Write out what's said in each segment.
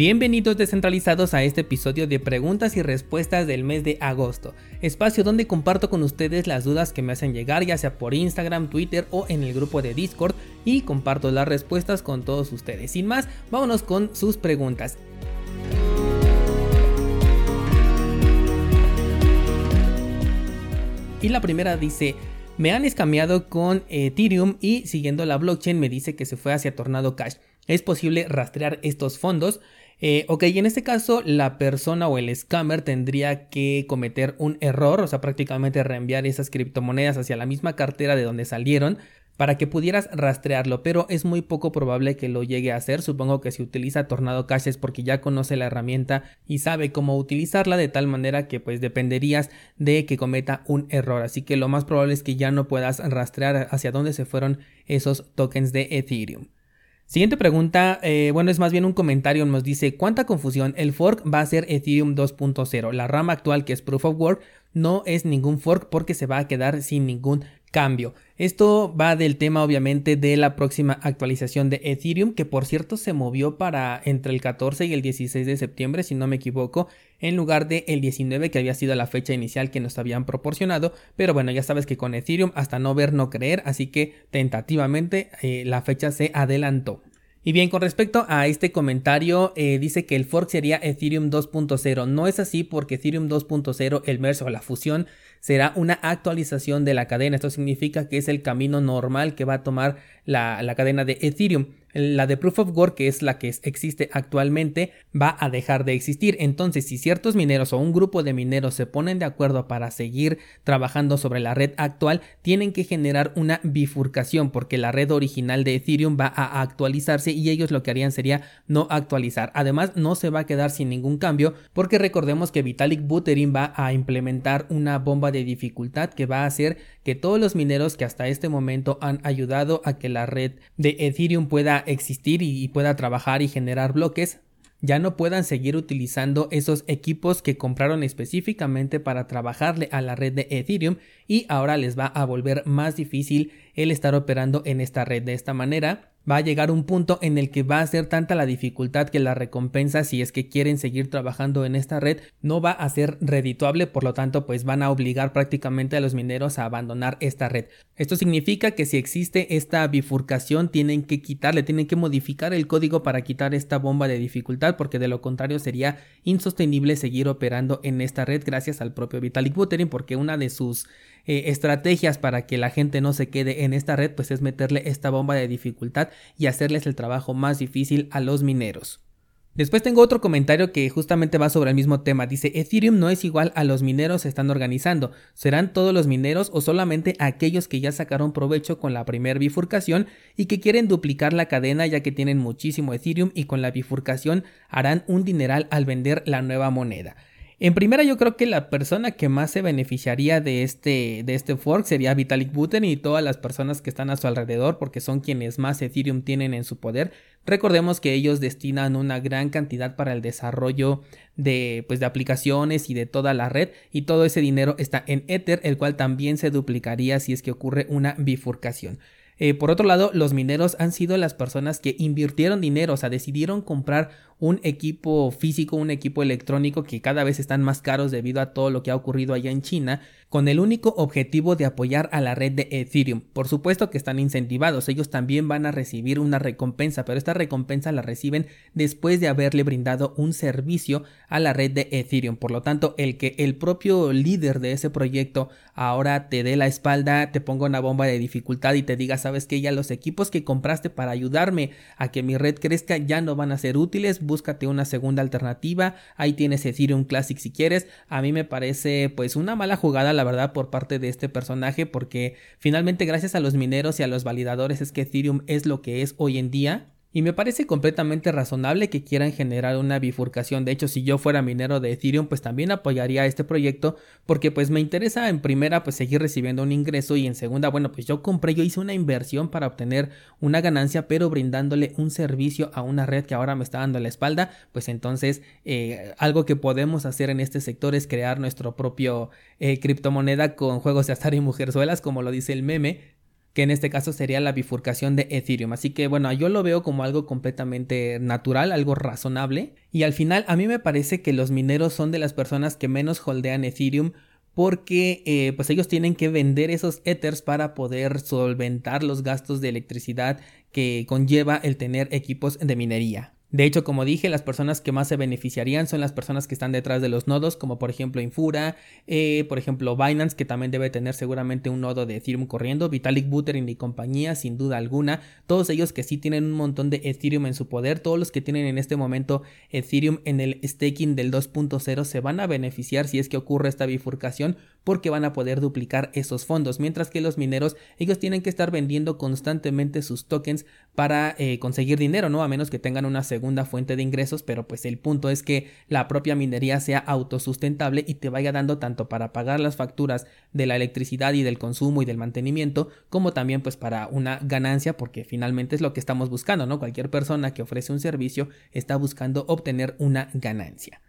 Bienvenidos descentralizados a este episodio de preguntas y respuestas del mes de agosto, espacio donde comparto con ustedes las dudas que me hacen llegar ya sea por Instagram, Twitter o en el grupo de Discord y comparto las respuestas con todos ustedes. Sin más, vámonos con sus preguntas. Y la primera dice, me han escameado con Ethereum y siguiendo la blockchain me dice que se fue hacia Tornado Cash. ¿Es posible rastrear estos fondos? Eh, ok, en este caso la persona o el scammer tendría que cometer un error, o sea, prácticamente reenviar esas criptomonedas hacia la misma cartera de donde salieron para que pudieras rastrearlo, pero es muy poco probable que lo llegue a hacer. Supongo que si utiliza Tornado Cash es porque ya conoce la herramienta y sabe cómo utilizarla de tal manera que pues dependerías de que cometa un error. Así que lo más probable es que ya no puedas rastrear hacia dónde se fueron esos tokens de Ethereum. Siguiente pregunta, eh, bueno, es más bien un comentario, nos dice, ¿cuánta confusión? El fork va a ser Ethereum 2.0. La rama actual que es Proof of Work no es ningún fork porque se va a quedar sin ningún cambio. Esto va del tema obviamente de la próxima actualización de Ethereum, que por cierto se movió para entre el 14 y el 16 de septiembre, si no me equivoco, en lugar de el 19 que había sido la fecha inicial que nos habían proporcionado. Pero bueno, ya sabes que con Ethereum hasta no ver, no creer, así que tentativamente eh, la fecha se adelantó. Y bien, con respecto a este comentario, eh, dice que el fork sería Ethereum 2.0. No es así porque Ethereum 2.0, el merge o la fusión, será una actualización de la cadena. Esto significa que es el camino normal que va a tomar la, la cadena de Ethereum. La de Proof of Work, que es la que existe actualmente, va a dejar de existir. Entonces, si ciertos mineros o un grupo de mineros se ponen de acuerdo para seguir trabajando sobre la red actual, tienen que generar una bifurcación porque la red original de Ethereum va a actualizarse y ellos lo que harían sería no actualizar. Además, no se va a quedar sin ningún cambio porque recordemos que Vitalik Buterin va a implementar una bomba de dificultad que va a hacer que todos los mineros que hasta este momento han ayudado a que la red de Ethereum pueda existir y pueda trabajar y generar bloques, ya no puedan seguir utilizando esos equipos que compraron específicamente para trabajarle a la red de Ethereum y ahora les va a volver más difícil el estar operando en esta red de esta manera va a llegar un punto en el que va a ser tanta la dificultad que la recompensa si es que quieren seguir trabajando en esta red no va a ser redituable. Por lo tanto pues van a obligar prácticamente a los mineros a abandonar esta red. Esto significa que si existe esta bifurcación tienen que quitarle tienen que modificar el código para quitar esta bomba de dificultad porque de lo contrario sería insostenible seguir operando en esta red gracias al propio Vitalik Buterin porque una de sus eh, estrategias para que la gente no se quede en esta red, pues es meterle esta bomba de dificultad y hacerles el trabajo más difícil a los mineros. Después tengo otro comentario que justamente va sobre el mismo tema. Dice, Ethereum no es igual a los mineros se están organizando. ¿Serán todos los mineros o solamente aquellos que ya sacaron provecho con la primera bifurcación y que quieren duplicar la cadena ya que tienen muchísimo Ethereum y con la bifurcación harán un dineral al vender la nueva moneda? En primera, yo creo que la persona que más se beneficiaría de este, de este fork sería Vitalik Buterin y todas las personas que están a su alrededor, porque son quienes más Ethereum tienen en su poder. Recordemos que ellos destinan una gran cantidad para el desarrollo de, pues, de aplicaciones y de toda la red, y todo ese dinero está en Ether, el cual también se duplicaría si es que ocurre una bifurcación. Eh, por otro lado, los mineros han sido las personas que invirtieron dinero, o sea, decidieron comprar un equipo físico, un equipo electrónico que cada vez están más caros debido a todo lo que ha ocurrido allá en China, con el único objetivo de apoyar a la red de Ethereum. Por supuesto que están incentivados, ellos también van a recibir una recompensa, pero esta recompensa la reciben después de haberle brindado un servicio a la red de Ethereum. Por lo tanto, el que el propio líder de ese proyecto ahora te dé la espalda, te ponga una bomba de dificultad y te diga, sabes que ya los equipos que compraste para ayudarme a que mi red crezca ya no van a ser útiles, búscate una segunda alternativa, ahí tienes Ethereum Classic si quieres, a mí me parece pues una mala jugada la verdad por parte de este personaje porque finalmente gracias a los mineros y a los validadores es que Ethereum es lo que es hoy en día y me parece completamente razonable que quieran generar una bifurcación. De hecho, si yo fuera minero de Ethereum, pues también apoyaría este proyecto porque pues me interesa en primera pues seguir recibiendo un ingreso y en segunda, bueno, pues yo compré, yo hice una inversión para obtener una ganancia, pero brindándole un servicio a una red que ahora me está dando la espalda, pues entonces eh, algo que podemos hacer en este sector es crear nuestro propio eh, criptomoneda con juegos de azar y mujerzuelas, como lo dice el meme que en este caso sería la bifurcación de Ethereum. Así que bueno, yo lo veo como algo completamente natural, algo razonable. Y al final a mí me parece que los mineros son de las personas que menos holdean Ethereum porque eh, pues ellos tienen que vender esos ethers para poder solventar los gastos de electricidad que conlleva el tener equipos de minería. De hecho, como dije, las personas que más se beneficiarían son las personas que están detrás de los nodos, como por ejemplo Infura, eh, por ejemplo Binance, que también debe tener seguramente un nodo de Ethereum corriendo, Vitalik Buterin y compañía, sin duda alguna, todos ellos que sí tienen un montón de Ethereum en su poder, todos los que tienen en este momento Ethereum en el staking del 2.0 se van a beneficiar si es que ocurre esta bifurcación porque van a poder duplicar esos fondos, mientras que los mineros ellos tienen que estar vendiendo constantemente sus tokens para eh, conseguir dinero, ¿no? A menos que tengan una segunda fuente de ingresos, pero pues el punto es que la propia minería sea autosustentable y te vaya dando tanto para pagar las facturas de la electricidad y del consumo y del mantenimiento, como también pues para una ganancia, porque finalmente es lo que estamos buscando, ¿no? Cualquier persona que ofrece un servicio está buscando obtener una ganancia.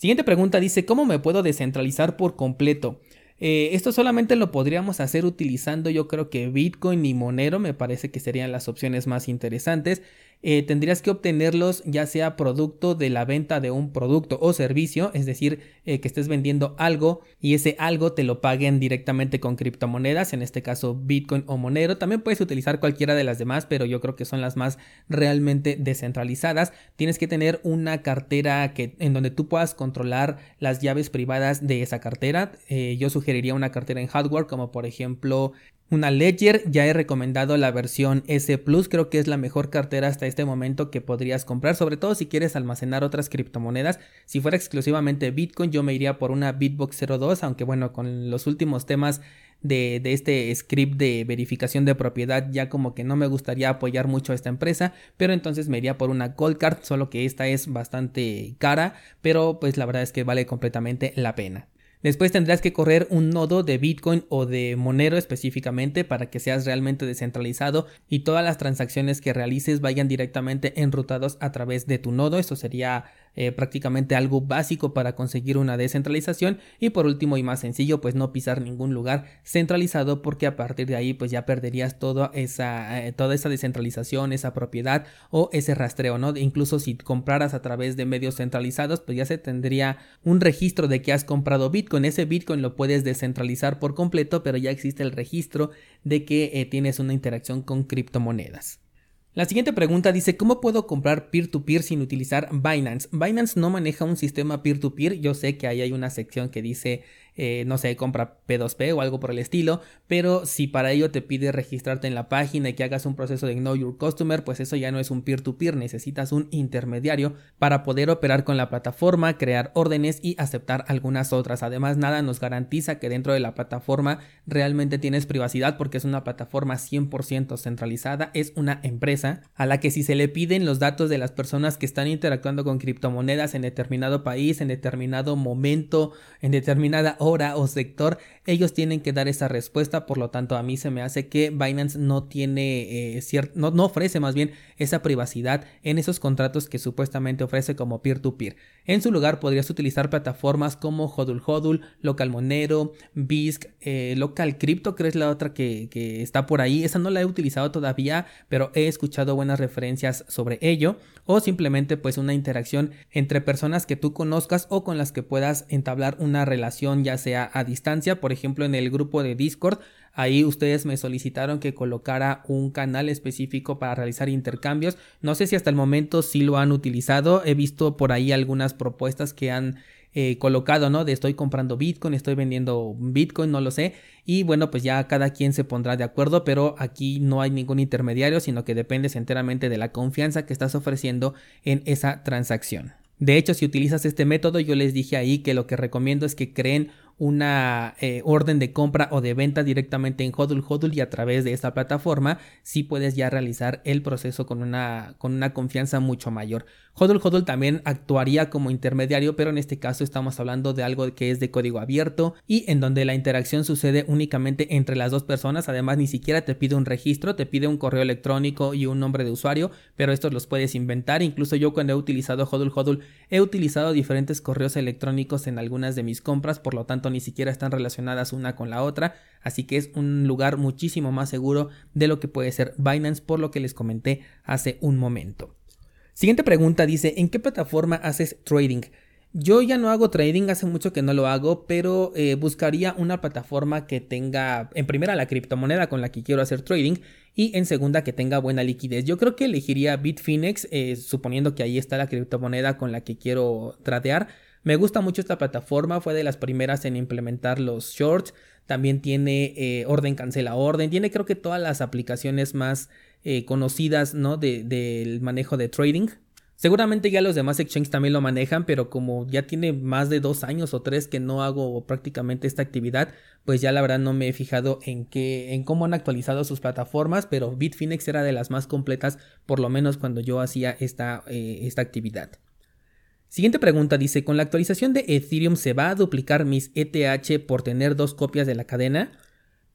Siguiente pregunta dice, ¿cómo me puedo descentralizar por completo? Eh, esto solamente lo podríamos hacer utilizando yo creo que Bitcoin y Monero me parece que serían las opciones más interesantes. Eh, tendrías que obtenerlos ya sea producto de la venta de un producto o servicio, es decir, eh, que estés vendiendo algo y ese algo te lo paguen directamente con criptomonedas, en este caso Bitcoin o Monero. También puedes utilizar cualquiera de las demás, pero yo creo que son las más realmente descentralizadas. Tienes que tener una cartera que, en donde tú puedas controlar las llaves privadas de esa cartera. Eh, yo sugeriría una cartera en hardware como por ejemplo una Ledger, ya he recomendado la versión S Plus, creo que es la mejor cartera hasta este momento que podrías comprar, sobre todo si quieres almacenar otras criptomonedas. Si fuera exclusivamente Bitcoin, yo me iría por una Bitbox 02, aunque bueno, con los últimos temas de, de, este script de verificación de propiedad ya como que no me gustaría apoyar mucho a esta empresa pero entonces me iría por una Gold Card solo que esta es bastante cara pero pues la verdad es que vale completamente la pena Después tendrás que correr un nodo de Bitcoin o de Monero específicamente para que seas realmente descentralizado y todas las transacciones que realices vayan directamente enrutados a través de tu nodo. Esto sería eh, prácticamente algo básico para conseguir una descentralización y por último y más sencillo pues no pisar ningún lugar centralizado porque a partir de ahí pues ya perderías toda esa, eh, toda esa descentralización, esa propiedad o ese rastreo, ¿no? Incluso si compraras a través de medios centralizados pues ya se tendría un registro de que has comprado Bitcoin, ese Bitcoin lo puedes descentralizar por completo pero ya existe el registro de que eh, tienes una interacción con criptomonedas. La siguiente pregunta dice, ¿cómo puedo comprar peer-to-peer sin utilizar Binance? Binance no maneja un sistema peer-to-peer, yo sé que ahí hay una sección que dice eh, no sé, compra P2P o algo por el estilo, pero si para ello te pide registrarte en la página y que hagas un proceso de Know Your Customer, pues eso ya no es un peer-to-peer, necesitas un intermediario para poder operar con la plataforma, crear órdenes y aceptar algunas otras. Además, nada nos garantiza que dentro de la plataforma realmente tienes privacidad porque es una plataforma 100% centralizada, es una empresa a la que si se le piden los datos de las personas que están interactuando con criptomonedas en determinado país, en determinado momento, en determinada hora, o sector, ellos tienen que dar esa respuesta, por lo tanto a mí se me hace que Binance no tiene eh, no, no, ofrece más bien esa privacidad en esos contratos que supuestamente ofrece como peer-to-peer. En su lugar podrías utilizar plataformas como Hodul Hodul, Local Monero, BISC, eh, Local Crypto, que es la otra que, que está por ahí, esa no la he utilizado todavía, pero he escuchado buenas referencias sobre ello, o simplemente pues una interacción entre personas que tú conozcas o con las que puedas entablar una relación ya sea a distancia, por ejemplo en el grupo de Discord, ahí ustedes me solicitaron que colocara un canal específico para realizar intercambios, no sé si hasta el momento sí lo han utilizado, he visto por ahí algunas propuestas que han eh, colocado, ¿no? De estoy comprando Bitcoin, estoy vendiendo Bitcoin, no lo sé. Y bueno, pues ya cada quien se pondrá de acuerdo, pero aquí no hay ningún intermediario, sino que dependes enteramente de la confianza que estás ofreciendo en esa transacción. De hecho, si utilizas este método, yo les dije ahí que lo que recomiendo es que creen una eh, orden de compra o de venta directamente en Hodul Hodul y a través de esta plataforma, sí puedes ya realizar el proceso con una, con una confianza mucho mayor. Hodul Hodul también actuaría como intermediario, pero en este caso estamos hablando de algo que es de código abierto y en donde la interacción sucede únicamente entre las dos personas. Además, ni siquiera te pide un registro, te pide un correo electrónico y un nombre de usuario, pero estos los puedes inventar. Incluso yo cuando he utilizado Hodul Hodul he utilizado diferentes correos electrónicos en algunas de mis compras, por lo tanto ni siquiera están relacionadas una con la otra, así que es un lugar muchísimo más seguro de lo que puede ser Binance por lo que les comenté hace un momento. Siguiente pregunta dice, ¿en qué plataforma haces trading? Yo ya no hago trading, hace mucho que no lo hago, pero eh, buscaría una plataforma que tenga, en primera, la criptomoneda con la que quiero hacer trading y en segunda, que tenga buena liquidez. Yo creo que elegiría Bitfinex, eh, suponiendo que ahí está la criptomoneda con la que quiero tradear. Me gusta mucho esta plataforma, fue de las primeras en implementar los shorts, también tiene eh, orden cancela orden, tiene creo que todas las aplicaciones más conocidas ¿no? del manejo de trading. Seguramente ya los demás exchanges también lo manejan, pero como ya tiene más de dos años o tres que no hago prácticamente esta actividad, pues ya la verdad no me he fijado en qué, en cómo han actualizado sus plataformas, pero Bitfinex era de las más completas, por lo menos cuando yo hacía esta, eh, esta actividad. Siguiente pregunta dice, ¿con la actualización de Ethereum se va a duplicar mis ETH por tener dos copias de la cadena?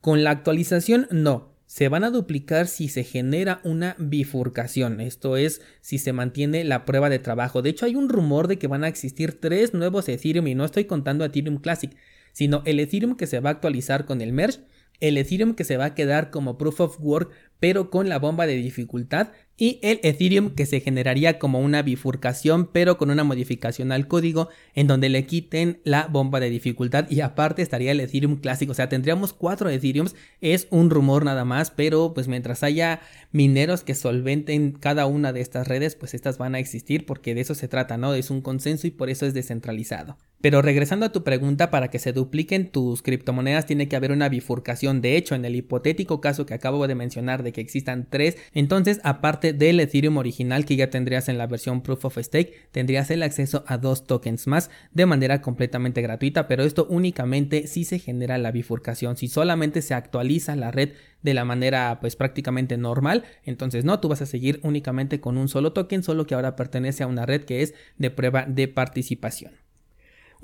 Con la actualización no se van a duplicar si se genera una bifurcación, esto es, si se mantiene la prueba de trabajo. De hecho, hay un rumor de que van a existir tres nuevos Ethereum y no estoy contando Ethereum Classic, sino el Ethereum que se va a actualizar con el merge, el Ethereum que se va a quedar como proof of work pero con la bomba de dificultad y el Ethereum que se generaría como una bifurcación pero con una modificación al código en donde le quiten la bomba de dificultad y aparte estaría el Ethereum clásico, o sea tendríamos cuatro Ethereums, es un rumor nada más pero pues mientras haya mineros que solventen cada una de estas redes pues estas van a existir porque de eso se trata, ¿no? Es un consenso y por eso es descentralizado. Pero regresando a tu pregunta, para que se dupliquen tus criptomonedas tiene que haber una bifurcación. De hecho, en el hipotético caso que acabo de mencionar de que existan tres, entonces aparte del Ethereum original que ya tendrías en la versión Proof of Stake, tendrías el acceso a dos tokens más de manera completamente gratuita, pero esto únicamente si se genera la bifurcación, si solamente se actualiza la red de la manera pues prácticamente normal, entonces no, tú vas a seguir únicamente con un solo token, solo que ahora pertenece a una red que es de prueba de participación.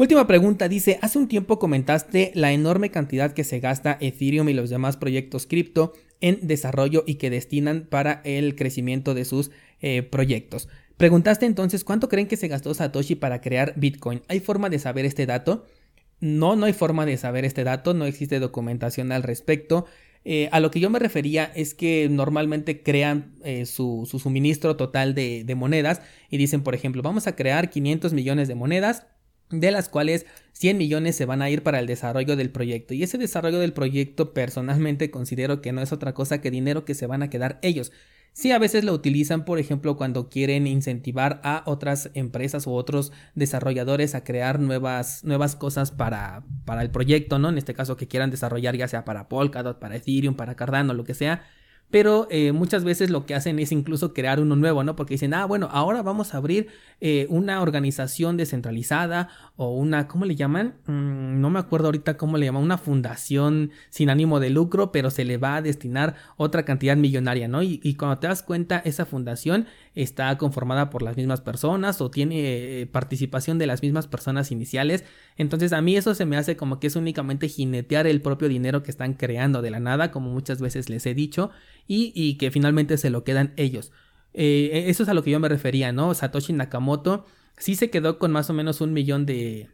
Última pregunta dice, hace un tiempo comentaste la enorme cantidad que se gasta Ethereum y los demás proyectos cripto en desarrollo y que destinan para el crecimiento de sus eh, proyectos. Preguntaste entonces cuánto creen que se gastó Satoshi para crear Bitcoin. ¿Hay forma de saber este dato? No, no hay forma de saber este dato, no existe documentación al respecto. Eh, a lo que yo me refería es que normalmente crean eh, su, suministro total de, de, monedas y dicen, por ejemplo, vamos a crear 500 millones de monedas de las cuales 100 millones se van a ir para el desarrollo del proyecto. Y ese desarrollo del proyecto personalmente considero que no es otra cosa que dinero que se van a quedar ellos. Sí, a veces lo utilizan, por ejemplo, cuando quieren incentivar a otras empresas u otros desarrolladores a crear nuevas, nuevas cosas para, para el proyecto, ¿no? En este caso que quieran desarrollar ya sea para Polkadot, para Ethereum, para Cardano, lo que sea pero eh, muchas veces lo que hacen es incluso crear uno nuevo, ¿no? Porque dicen, ah, bueno, ahora vamos a abrir eh, una organización descentralizada o una, ¿cómo le llaman? Mm, no me acuerdo ahorita cómo le llaman, una fundación sin ánimo de lucro, pero se le va a destinar otra cantidad millonaria, ¿no? Y, y cuando te das cuenta, esa fundación está conformada por las mismas personas o tiene eh, participación de las mismas personas iniciales. Entonces a mí eso se me hace como que es únicamente jinetear el propio dinero que están creando de la nada, como muchas veces les he dicho, y, que finalmente se lo quedan ellos. Eh, e, eso es a lo que yo me refería, ¿no? Satoshi Nakamoto sí se quedó con más o menos un millón de,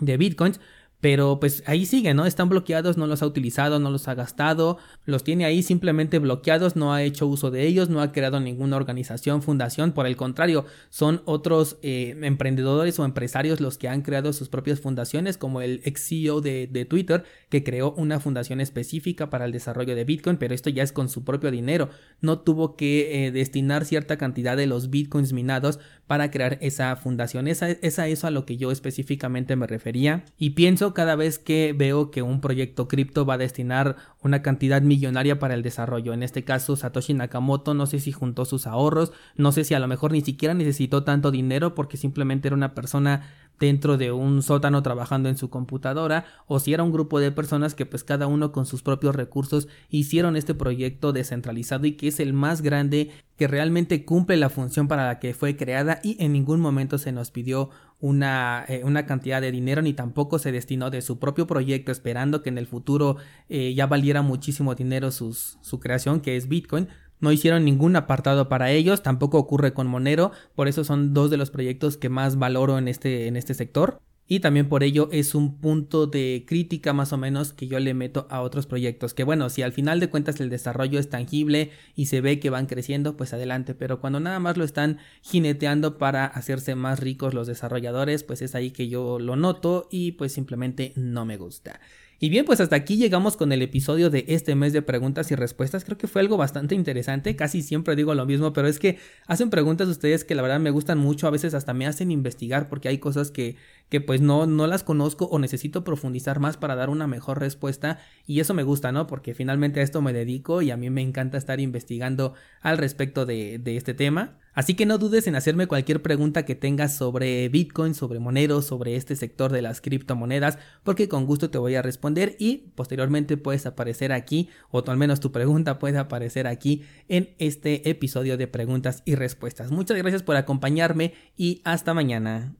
de bitcoins, pero pues ahí sigue, ¿no? Están bloqueados, no los ha utilizado, no los ha gastado, los tiene ahí simplemente bloqueados, no ha hecho uso de ellos, no ha creado ninguna organización, fundación, por el contrario, son otros eh, emprendedores o empresarios los que han creado sus propias fundaciones, como el ex CEO de, Twitter, que creó una fundación específica para el desarrollo de Bitcoin, pero esto ya es con su propio dinero, no tuvo que eh, destinar cierta cantidad de los Bitcoins minados para crear esa fundación, esa es a eso a lo que yo específicamente me refería, y pienso cada vez que veo que un proyecto cripto va a destinar una cantidad millonaria para el desarrollo. En este caso, Satoshi Nakamoto no sé si juntó sus ahorros, no sé si a lo mejor ni siquiera necesitó tanto dinero porque simplemente era una persona dentro de un sótano trabajando en su computadora o si era un grupo de personas que pues cada uno con sus propios recursos hicieron este proyecto descentralizado y que es el más grande que realmente cumple la función para la que fue creada y en ningún momento se nos pidió una, eh, una cantidad de dinero ni tampoco se destinó de su propio proyecto esperando que en el futuro eh, ya valiera muchísimo dinero su creación que es Bitcoin no hicieron ningún apartado para ellos, tampoco ocurre con Monero, por eso son dos de los proyectos que más valoro en este, en este sector. y también por ello es un punto de crítica más o menos que yo le meto a otros proyectos. Que bueno, si al final de cuentas el desarrollo es tangible y se ve que van creciendo, pues adelante. Pero cuando nada más lo están jineteando para hacerse más ricos los desarrolladores, pues es ahí que yo lo noto y pues simplemente no me gusta. Y bien, pues hasta aquí llegamos con el episodio de este mes de preguntas y respuestas. Creo que fue algo bastante interesante. Casi siempre digo lo mismo, pero es que hacen preguntas ustedes que la verdad me gustan mucho. A veces hasta me hacen investigar porque hay cosas que, que pues no, no las conozco o necesito profundizar más para dar una mejor respuesta. Y eso me gusta, ¿no? Porque finalmente a esto me dedico y a mí me encanta estar investigando al respecto de, de este tema. Así que no dudes en hacerme cualquier pregunta que tengas sobre Bitcoin, sobre Monero, sobre este sector de las criptomonedas, porque con gusto te voy a responder y posteriormente puedes aparecer aquí, o al menos tu pregunta puede aparecer aquí en este episodio de preguntas y respuestas. Muchas gracias por acompañarme y hasta mañana.